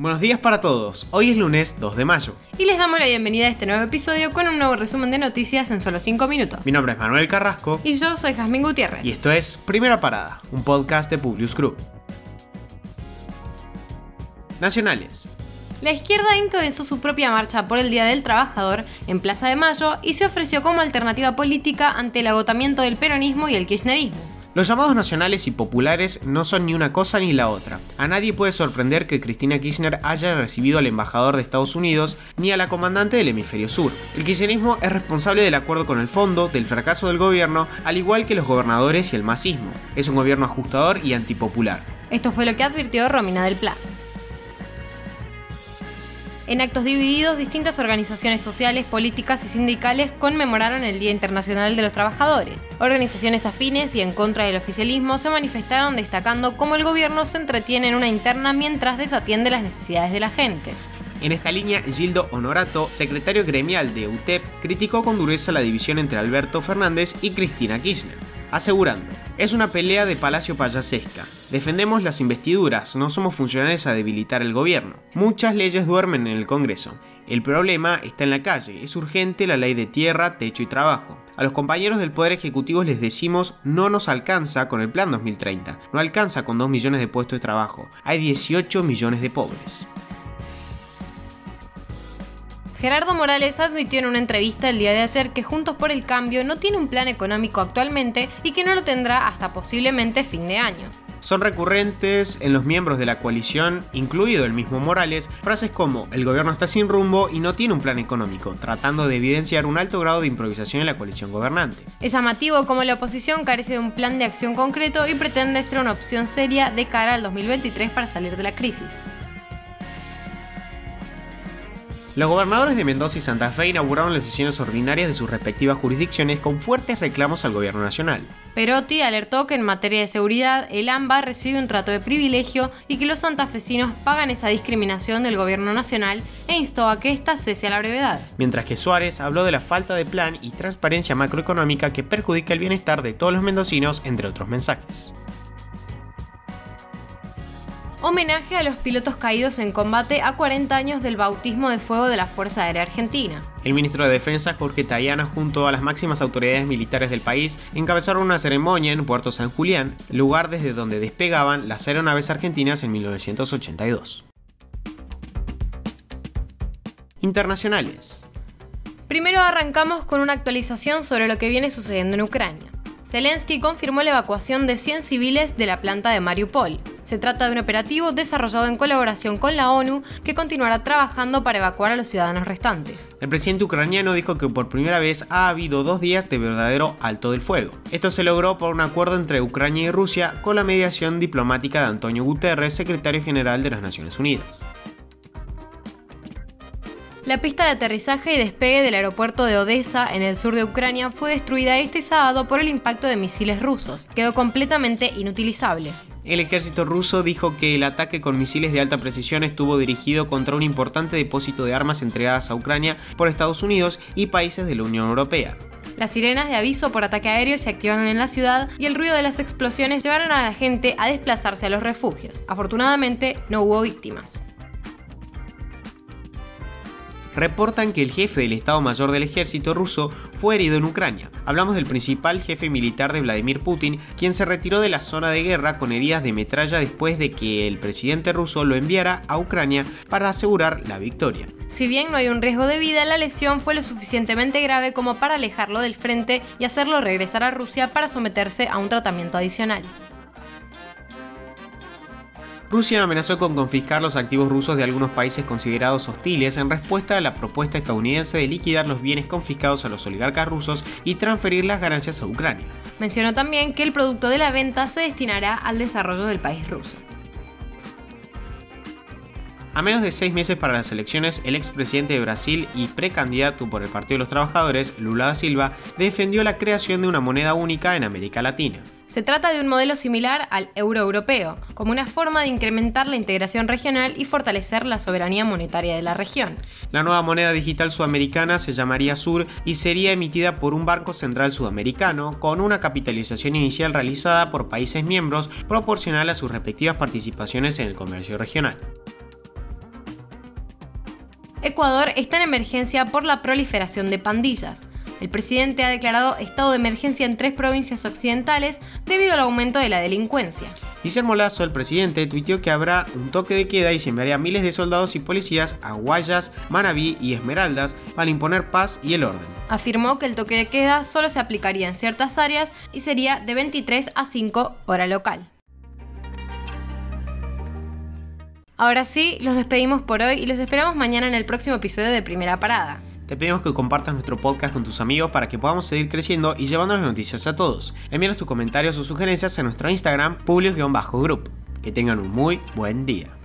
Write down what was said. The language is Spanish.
Buenos días para todos, hoy es lunes 2 de mayo. Y les damos la bienvenida a este nuevo episodio con un nuevo resumen de noticias en solo 5 minutos. Mi nombre es Manuel Carrasco. Y yo soy Jazmín Gutiérrez. Y esto es Primera Parada, un podcast de Publius Group. Nacionales. La izquierda encabezó su propia marcha por el Día del Trabajador en Plaza de Mayo y se ofreció como alternativa política ante el agotamiento del peronismo y el kirchnerismo. Los llamados nacionales y populares no son ni una cosa ni la otra. A nadie puede sorprender que Cristina Kirchner haya recibido al embajador de Estados Unidos ni a la comandante del hemisferio sur. El kirchnerismo es responsable del acuerdo con el fondo, del fracaso del gobierno, al igual que los gobernadores y el masismo. Es un gobierno ajustador y antipopular. Esto fue lo que advirtió Romina del Pla. En actos divididos, distintas organizaciones sociales, políticas y sindicales conmemoraron el Día Internacional de los Trabajadores. Organizaciones afines y en contra del oficialismo se manifestaron destacando cómo el gobierno se entretiene en una interna mientras desatiende las necesidades de la gente. En esta línea, Gildo Honorato, secretario gremial de UTEP, criticó con dureza la división entre Alberto Fernández y Cristina Kirchner, asegurando, es una pelea de palacio payasesca. Defendemos las investiduras, no somos funcionales a debilitar el gobierno. Muchas leyes duermen en el Congreso. El problema está en la calle, es urgente la ley de tierra, techo y trabajo. A los compañeros del Poder Ejecutivo les decimos no nos alcanza con el Plan 2030, no alcanza con 2 millones de puestos de trabajo, hay 18 millones de pobres. Gerardo Morales admitió en una entrevista el día de ayer que Juntos por el Cambio no tiene un plan económico actualmente y que no lo tendrá hasta posiblemente fin de año. Son recurrentes en los miembros de la coalición, incluido el mismo Morales, frases como el gobierno está sin rumbo y no tiene un plan económico, tratando de evidenciar un alto grado de improvisación en la coalición gobernante. Es llamativo como la oposición carece de un plan de acción concreto y pretende ser una opción seria de cara al 2023 para salir de la crisis. Los gobernadores de Mendoza y Santa Fe inauguraron las sesiones ordinarias de sus respectivas jurisdicciones con fuertes reclamos al gobierno nacional. Perotti alertó que en materia de seguridad el AMBA recibe un trato de privilegio y que los santafesinos pagan esa discriminación del gobierno nacional e instó a que ésta cese a la brevedad. Mientras que Suárez habló de la falta de plan y transparencia macroeconómica que perjudica el bienestar de todos los mendocinos, entre otros mensajes homenaje a los pilotos caídos en combate a 40 años del bautismo de fuego de la Fuerza Aérea Argentina. El ministro de Defensa, Jorge Tayana, junto a las máximas autoridades militares del país, encabezaron una ceremonia en Puerto San Julián, lugar desde donde despegaban las aeronaves argentinas en 1982. Internacionales. Primero arrancamos con una actualización sobre lo que viene sucediendo en Ucrania. Zelensky confirmó la evacuación de 100 civiles de la planta de Mariupol. Se trata de un operativo desarrollado en colaboración con la ONU que continuará trabajando para evacuar a los ciudadanos restantes. El presidente ucraniano dijo que por primera vez ha habido dos días de verdadero alto del fuego. Esto se logró por un acuerdo entre Ucrania y Rusia con la mediación diplomática de Antonio Guterres, secretario general de las Naciones Unidas. La pista de aterrizaje y despegue del aeropuerto de Odessa, en el sur de Ucrania, fue destruida este sábado por el impacto de misiles rusos. Quedó completamente inutilizable. El ejército ruso dijo que el ataque con misiles de alta precisión estuvo dirigido contra un importante depósito de armas entregadas a Ucrania por Estados Unidos y países de la Unión Europea. Las sirenas de aviso por ataque aéreo se activaron en la ciudad y el ruido de las explosiones llevaron a la gente a desplazarse a los refugios. Afortunadamente no hubo víctimas reportan que el jefe del Estado Mayor del Ejército ruso fue herido en Ucrania. Hablamos del principal jefe militar de Vladimir Putin, quien se retiró de la zona de guerra con heridas de metralla después de que el presidente ruso lo enviara a Ucrania para asegurar la victoria. Si bien no hay un riesgo de vida, la lesión fue lo suficientemente grave como para alejarlo del frente y hacerlo regresar a Rusia para someterse a un tratamiento adicional. Rusia amenazó con confiscar los activos rusos de algunos países considerados hostiles en respuesta a la propuesta estadounidense de liquidar los bienes confiscados a los oligarcas rusos y transferir las ganancias a Ucrania. Mencionó también que el producto de la venta se destinará al desarrollo del país ruso. A menos de seis meses para las elecciones, el expresidente de Brasil y precandidato por el Partido de los Trabajadores, Lula da Silva, defendió la creación de una moneda única en América Latina. Se trata de un modelo similar al euro europeo, como una forma de incrementar la integración regional y fortalecer la soberanía monetaria de la región. La nueva moneda digital sudamericana se llamaría SUR y sería emitida por un Banco Central Sudamericano con una capitalización inicial realizada por países miembros proporcional a sus respectivas participaciones en el comercio regional. Ecuador está en emergencia por la proliferación de pandillas. El presidente ha declarado estado de emergencia en tres provincias occidentales debido al aumento de la delincuencia. Guillermo Lazo, el presidente, tuiteó que habrá un toque de queda y se enviaría miles de soldados y policías a Guayas, Manabí y Esmeraldas para imponer paz y el orden. Afirmó que el toque de queda solo se aplicaría en ciertas áreas y sería de 23 a 5 hora local. Ahora sí, los despedimos por hoy y los esperamos mañana en el próximo episodio de Primera Parada. Te pedimos que compartas nuestro podcast con tus amigos para que podamos seguir creciendo y llevando las noticias a todos. Envíanos tus comentarios o sugerencias a nuestro Instagram, publius-group. Que tengan un muy buen día.